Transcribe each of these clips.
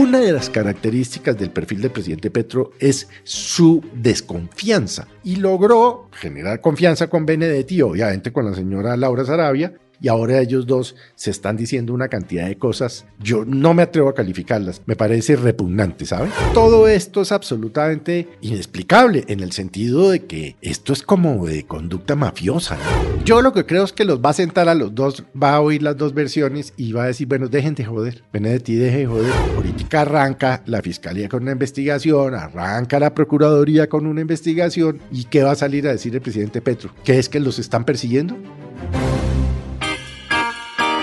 una de las características del perfil del presidente Petro es su desconfianza y logró generar confianza con Benedetti, obviamente con la señora Laura Sarabia, y ahora ellos dos se están diciendo una cantidad de cosas, yo no me atrevo a calificarlas, me parece repugnante, ¿saben? Todo esto es absolutamente inexplicable en el sentido de que esto es como de conducta mafiosa. Yo lo que creo es que los va a sentar a los dos, va a oír las dos versiones y va a decir, bueno, dejen de joder, Benedetti, deje de joder. Política arranca la fiscalía con una investigación, arranca la procuraduría con una investigación y ¿qué va a salir a decir el presidente Petro? ¿Qué es que los están persiguiendo?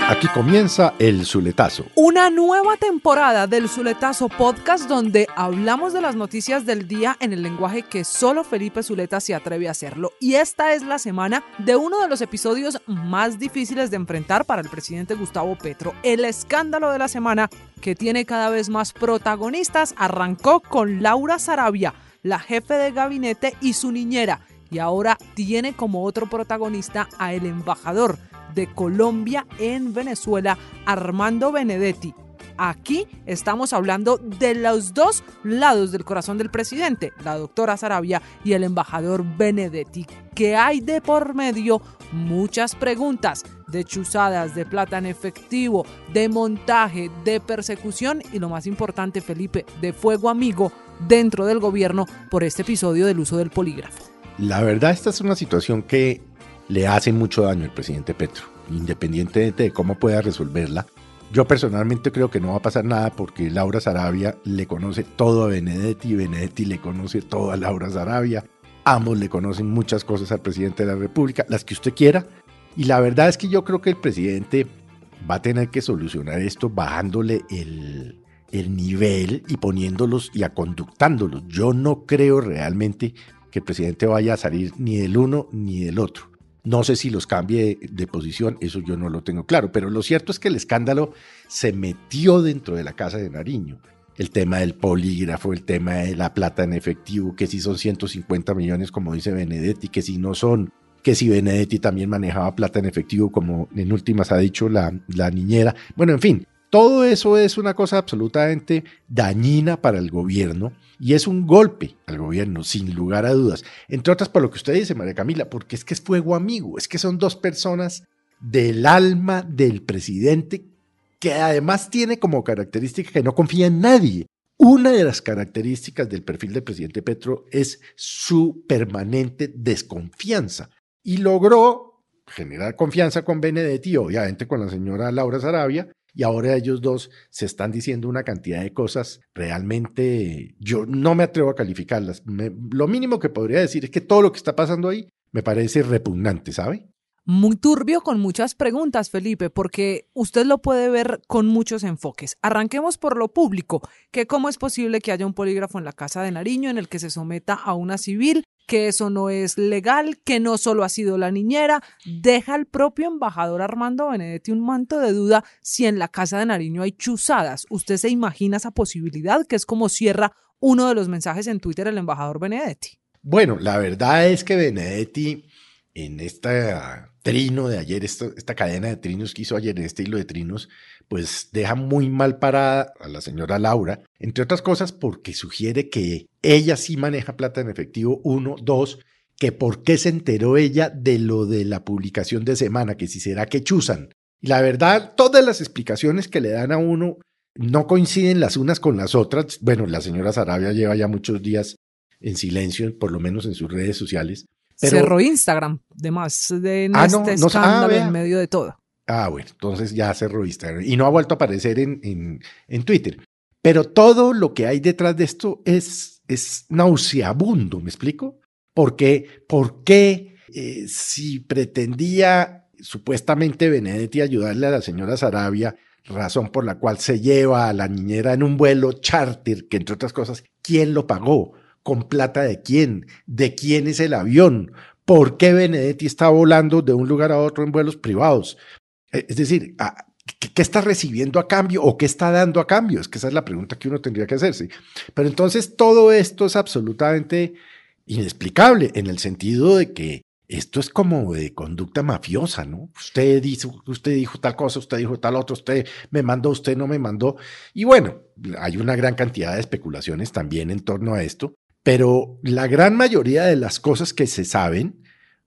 Aquí comienza el Zuletazo. Una nueva temporada del Zuletazo Podcast donde hablamos de las noticias del día en el lenguaje que solo Felipe Zuleta se atreve a hacerlo. Y esta es la semana de uno de los episodios más difíciles de enfrentar para el presidente Gustavo Petro. El escándalo de la semana que tiene cada vez más protagonistas arrancó con Laura Sarabia, la jefe de gabinete y su niñera. Y ahora tiene como otro protagonista a el embajador de Colombia en Venezuela, Armando Benedetti. Aquí estamos hablando de los dos lados del corazón del presidente, la doctora Sarabia y el embajador Benedetti. ¿Qué hay de por medio? Muchas preguntas de chuzadas, de plata en efectivo, de montaje, de persecución y lo más importante, Felipe, de fuego amigo dentro del gobierno por este episodio del uso del polígrafo. La verdad, esta es una situación que le hace mucho daño al presidente Petro, independientemente de cómo pueda resolverla. Yo personalmente creo que no va a pasar nada porque Laura Sarabia le conoce todo a Benedetti, Benedetti le conoce todo a Laura Sarabia, ambos le conocen muchas cosas al presidente de la República, las que usted quiera. Y la verdad es que yo creo que el presidente va a tener que solucionar esto bajándole el, el nivel y poniéndolos y aconductándolos. Yo no creo realmente que el presidente vaya a salir ni del uno ni del otro. No sé si los cambie de, posición, eso yo no lo tengo claro, pero lo cierto es que el escándalo se metió dentro de la casa de Nariño. El tema del polígrafo, el tema de la plata en efectivo, que si son 150 millones, como dice Benedetti, que si no son, que si Benedetti también manejaba plata en efectivo, como en últimas ha dicho la, la niñera. Bueno, en fin, todo eso es una cosa absolutamente dañina para el gobierno y es un golpe al gobierno, sin lugar a dudas. Entre otras por lo que usted dice, María Camila, porque es que es fuego amigo, es que son dos personas del alma del presidente que además tiene como característica que no confía en nadie. Una de las características del perfil del presidente Petro es su permanente desconfianza y logró generar confianza con Benedetti, obviamente con la señora Laura Sarabia, y ahora ellos dos se están diciendo una cantidad de cosas realmente, yo no me atrevo a calificarlas. lo mínimo que podría decir es que todo lo que está pasando ahí me parece repugnante, ¿sabe? muy turbio con muchas preguntas, Felipe, porque usted lo puede ver con muchos enfoques. Arranquemos por lo público, que cómo es posible que haya un polígrafo en la Casa de Nariño en el que se someta a una civil, que eso no es legal, que no solo ha sido la niñera, deja al propio embajador Armando Benedetti un manto de duda si en la Casa de Nariño hay chuzadas. ¿Usted se imagina esa posibilidad, que es como cierra uno de los mensajes en Twitter el embajador Benedetti? Bueno, la verdad es que Benedetti en esta trino de ayer, esta, cadena de trinos que hizo ayer, este hilo de trinos, pues deja muy mal parada a la señora Laura, entre otras cosas porque sugiere que ella sí maneja plata en efectivo, uno, dos, que por qué se enteró ella de lo de la publicación de semana, que si será que chuzan. Y la verdad, todas las explicaciones que le dan a uno no coinciden las unas con las otras. Bueno, la señora Sarabia lleva ya muchos días en silencio, por lo menos en sus redes sociales, Cerró Instagram, además de ah, este escándalo ah, en medio de todo. Ah, bueno, entonces ya cerró Instagram y no ha vuelto a aparecer en, en, Twitter. Pero todo lo que hay detrás de esto es, es nauseabundo, ¿me explico? Porque, ¿por qué eh, si pretendía supuestamente Benedetti ayudarle a la señora Sarabia, razón por la cual se lleva a la niñera en un vuelo charter, que entre otras cosas, ¿quién lo pagó? ¿Con plata de quién? ¿De quién es el avión? ¿Por qué Benedetti está volando de un lugar a otro en vuelos privados? Eh, es decir, ¿qué está recibiendo a cambio o qué está dando a cambio? Es que esa es la pregunta que uno tendría que hacerse. Pero entonces todo esto es absolutamente inexplicable en el sentido de que esto es como de conducta mafiosa, ¿no? Usted dijo, usted dijo tal cosa, usted dijo tal otra, usted me mandó, usted no me mandó. Y bueno, hay una gran cantidad de especulaciones también en torno a esto, pero la gran mayoría de las cosas que se saben,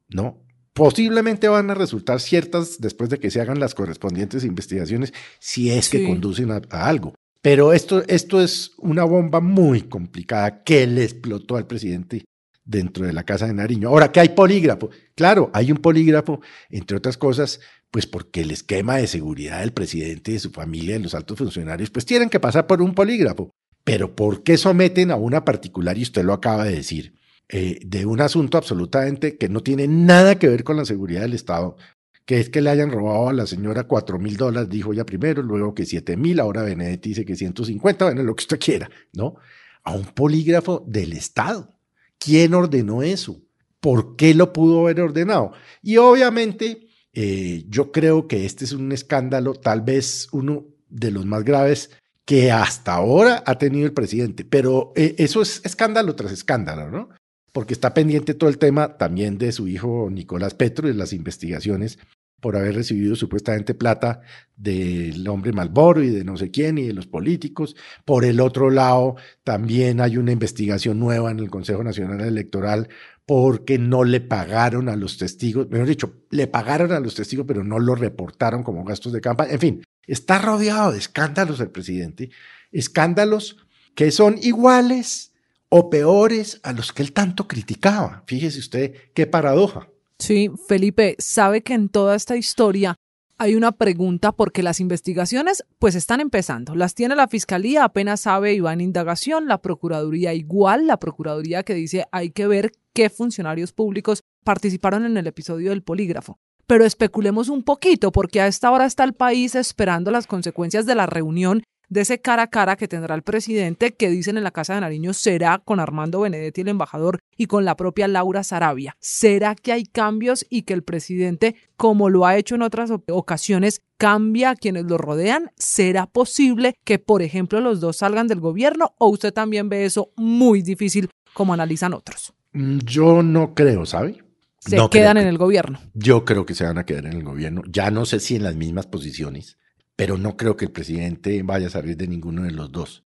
¿no? Posiblemente van a resultar ciertas después de que se hagan las correspondientes investigaciones, si es que conducen a, a, algo. Pero esto, esto es una bomba muy complicada que le explotó al presidente dentro de la Casa de Nariño. Ahora, ¿qué hay polígrafo? Claro, hay un polígrafo, entre otras cosas, pues porque el esquema de seguridad del presidente, de su familia, de los altos funcionarios, pues tienen que pasar por un polígrafo. Pero ¿por qué someten a una particular, y usted lo acaba de decir, eh, de un asunto absolutamente que no tiene nada que ver con la seguridad del Estado, que es que le hayan robado a la señora cuatro mil dólares, dijo ya primero, luego que siete mil, ahora Benedetti dice que 150, bueno, lo que usted quiera, ¿no? A un polígrafo del Estado. ¿Quién ordenó eso? ¿Por qué lo pudo haber ordenado? Y obviamente eh, yo creo que este es un escándalo, tal vez uno de los más graves que hasta ahora ha tenido el presidente, pero eh, eso es escándalo tras escándalo, ¿no? Porque está pendiente todo el tema también de su hijo Nicolás Petro y las investigaciones por haber recibido supuestamente plata del hombre Malboro y de no sé quién y de los políticos. Por el otro lado, también hay una investigación nueva en el Consejo Nacional Electoral porque no le pagaron a los testigos, mejor dicho, le pagaron a los testigos, pero no lo reportaron como gastos de campaña. En fin, está rodeado de escándalos el presidente, escándalos que son iguales o peores a los que él tanto criticaba. Fíjese usted qué paradoja. Sí, Felipe, sabe que en toda esta historia hay una pregunta porque las investigaciones pues están empezando. Las tiene la Fiscalía, apenas sabe y va en indagación, la Procuraduría igual, la Procuraduría que dice hay que ver qué funcionarios públicos participaron en el episodio del polígrafo. Pero especulemos un poquito porque a esta hora está el país esperando las consecuencias de la reunión de ese cara a cara que tendrá el presidente, que dicen en la Casa de Nariño será con Armando Benedetti, el embajador, y con la propia Laura Sarabia. ¿Será que hay cambios y que el presidente, como lo ha hecho en otras ocasiones, cambia a quienes lo rodean? ¿Será posible que, por ejemplo, los dos salgan del gobierno o usted también ve eso muy difícil como analizan otros? Mm, yo no creo, ¿sabe? Se quedan en el gobierno. Yo creo que se van a quedar en el gobierno. Ya no sé si en las mismas posiciones pero no creo que el presidente vaya a salir de ninguno de los dos.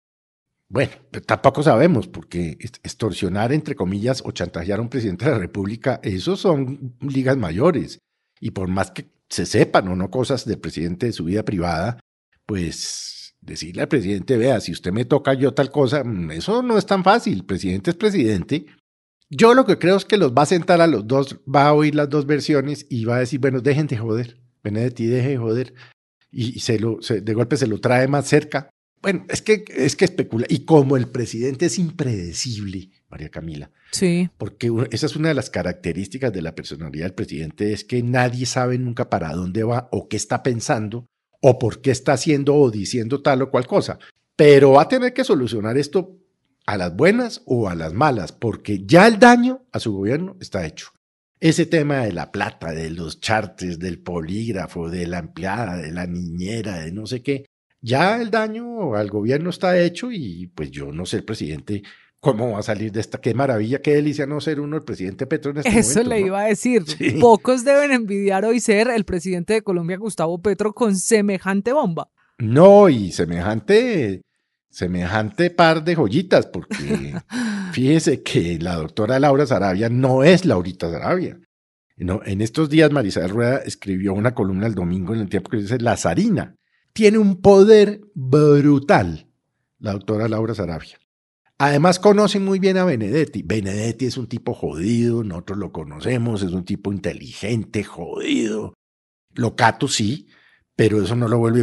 Bueno, tampoco sabemos, porque extorsionar, entre comillas, o chantajear a un presidente de la República, esos son ligas mayores. Y por más que se sepan o no cosas del presidente de su vida privada, pues decirle al presidente, vea, si usted me toca yo tal cosa, mm, eso no es tan fácil. El presidente es presidente. Yo lo que creo es que los va a sentar a los dos, va a oír las dos versiones y va a decir, bueno, dejen de joder, Benedetti, deje de joder y se lo, de golpe se lo trae más cerca. Bueno, es que, es que especula. Y como el presidente es impredecible, María Camila. Sí. Porque esa es una de las características de la personalidad del presidente, es que nadie sabe nunca para dónde va o qué está pensando o por qué está haciendo o diciendo tal o cual cosa. Pero va a tener que solucionar esto a las buenas o a las malas, porque ya el daño a su gobierno está hecho. Ese tema de la plata, de los chartes, del polígrafo, de la empleada, de la niñera, de no sé qué, ya el daño al gobierno está hecho y pues yo no sé el presidente cómo va a salir de esta. Qué maravilla, qué delicia no ser uno el presidente Petro en este Eso le iba a decir. Pocos deben envidiar hoy ser el presidente de Colombia, Gustavo Petro, con semejante bomba. No, y semejante semejante par de joyitas, porque fíjese que la doctora Laura Sarabia no es Laurita Sarabia. No, en estos días Marisabel Rueda escribió una columna el domingo en el tiempo que dice La Sarina. Tiene un poder brutal, la doctora Laura Sarabia. Además conoce muy bien a Benedetti. Benedetti es un tipo jodido, nosotros lo conocemos, es un tipo inteligente, jodido. Locato sí, pero eso no lo vuelve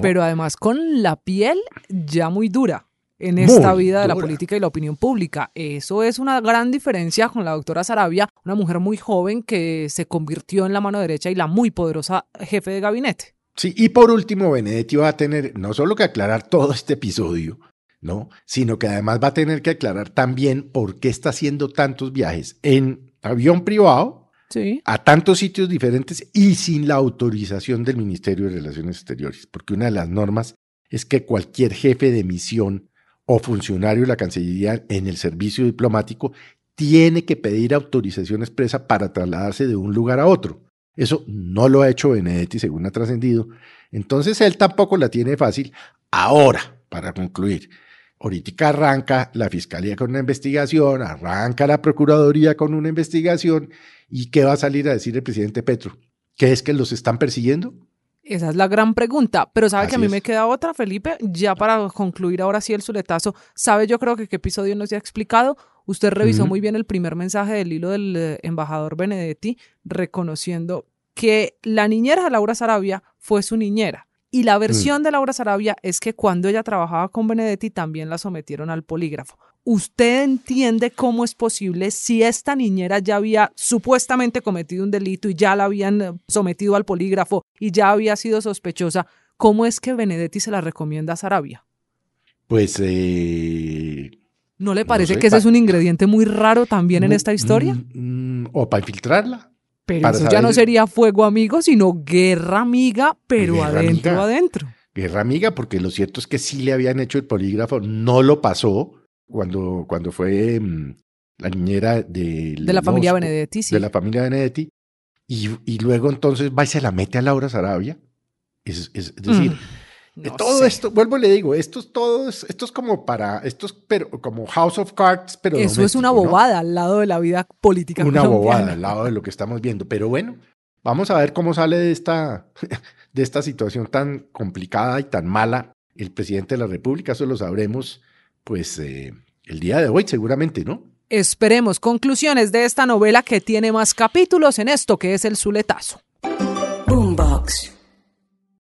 Pero además con la piel ya muy dura en esta vida de la política y la opinión pública. Eso es una gran diferencia con la doctora Sarabia, una mujer muy joven que se convirtió en la mano derecha y la muy poderosa jefe de gabinete. Sí, y por último, Benedetti va a tener no solo que aclarar todo este episodio, ¿no? Sino que además va a tener que aclarar también por qué está haciendo tantos viajes en avión privado a tantos sitios diferentes y sin la autorización del Ministerio de Relaciones Exteriores, porque una de las normas es que cualquier jefe de misión o funcionario de la Cancillería en el servicio diplomático tiene que pedir autorización expresa para trasladarse de un lugar a otro. Eso no lo ha hecho Benedetti, según ha trascendido. Entonces él tampoco la tiene fácil. Ahora, para concluir, ahorita arranca la Fiscalía con una investigación, arranca la Procuraduría con una investigación, ¿y qué va a salir a decir el presidente Petro? ¿Qué es que los están persiguiendo? Esa es la gran pregunta. Pero sabe que a mí me queda otra, Felipe, ya para concluir ahora sí el suletazo. ¿Sabe yo creo que qué episodio nos ha explicado? Usted revisó muy bien el primer mensaje del hilo del eh, embajador Benedetti, reconociendo que la niñera Laura Sarabia fue su niñera. Y la versión mm. de Laura Sarabia es que cuando ella trabajaba con Benedetti también la sometieron al polígrafo. ¿Usted entiende cómo es posible si esta niñera ya había supuestamente cometido un delito y ya la habían eh, sometido al polígrafo y ya había sido sospechosa? ¿Cómo es que Benedetti se la recomienda a Sarabia? Pues eh, ¿No le parece que ese es un ingrediente muy raro también en esta historia? Mm, mm, o para infiltrarla. Pero eso ya no sería fuego amigo, sino guerra amiga, pero adentro, adentro. Guerra amiga, porque lo cierto es que sí le habían hecho el polígrafo, no lo pasó cuando, cuando fue mm, la niñera de, de la familia Benedetti, sí. De la familia Benedetti. Y, y, luego entonces va y se la mete a Laura Sarabia. Es, es, decir, todo esto, vuelvo y le digo, esto es todo, esto es como para, esto es pero, como House of Cards, pero Eso es una bobada al lado de la vida política. Una bobada al lado de lo que estamos viendo. Pero bueno, vamos a ver cómo sale de esta, de esta situación tan complicada y tan mala el presidente de la República. Eso lo sabremos, pues, eh, el día de hoy, seguramente, ¿no? Esperemos conclusiones de esta novela que tiene más capítulos en esto que es el Zuletazo. Boombox.